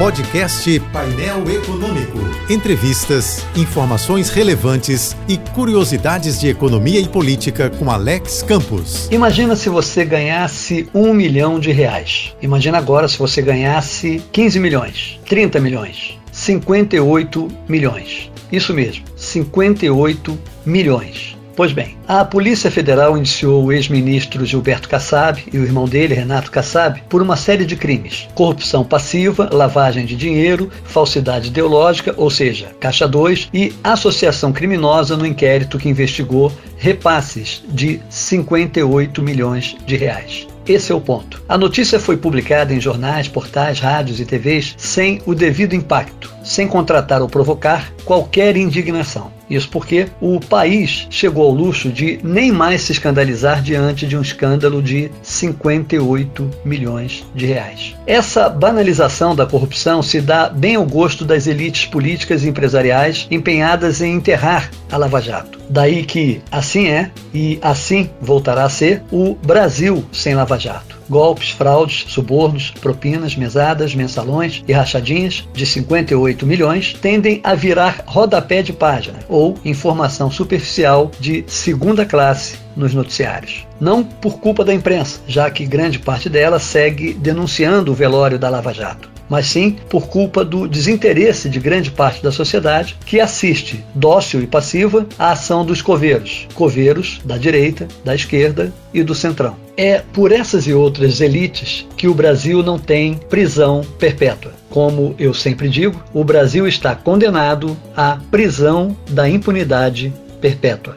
Podcast Painel Econômico. Entrevistas, informações relevantes e curiosidades de economia e política com Alex Campos. Imagina se você ganhasse um milhão de reais. Imagina agora se você ganhasse 15 milhões, 30 milhões, 58 milhões. Isso mesmo, 58 milhões. Pois bem, a Polícia Federal indiciou o ex-ministro Gilberto Kassab e o irmão dele, Renato Kassab, por uma série de crimes: corrupção passiva, lavagem de dinheiro, falsidade ideológica, ou seja, Caixa 2, e associação criminosa no inquérito que investigou repasses de 58 milhões de reais. Esse é o ponto. A notícia foi publicada em jornais, portais, rádios e TVs sem o devido impacto, sem contratar ou provocar qualquer indignação. Isso porque o país chegou ao luxo de nem mais se escandalizar diante de um escândalo de 58 milhões de reais. Essa banalização da corrupção se dá bem ao gosto das elites políticas e empresariais empenhadas em enterrar a Lava Jato. Daí que assim é e assim voltará a ser o Brasil sem Lava Jato golpes, fraudes, subornos, propinas, mesadas, mensalões e rachadinhas de 58 milhões tendem a virar rodapé de página ou informação superficial de segunda classe nos noticiários. Não por culpa da imprensa, já que grande parte dela segue denunciando o velório da Lava Jato mas sim por culpa do desinteresse de grande parte da sociedade que assiste, dócil e passiva, à ação dos coveiros, coveiros da direita, da esquerda e do centrão. É por essas e outras elites que o Brasil não tem prisão perpétua. Como eu sempre digo, o Brasil está condenado à prisão da impunidade perpétua.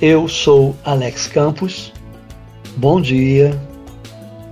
Eu sou Alex Campos. Bom dia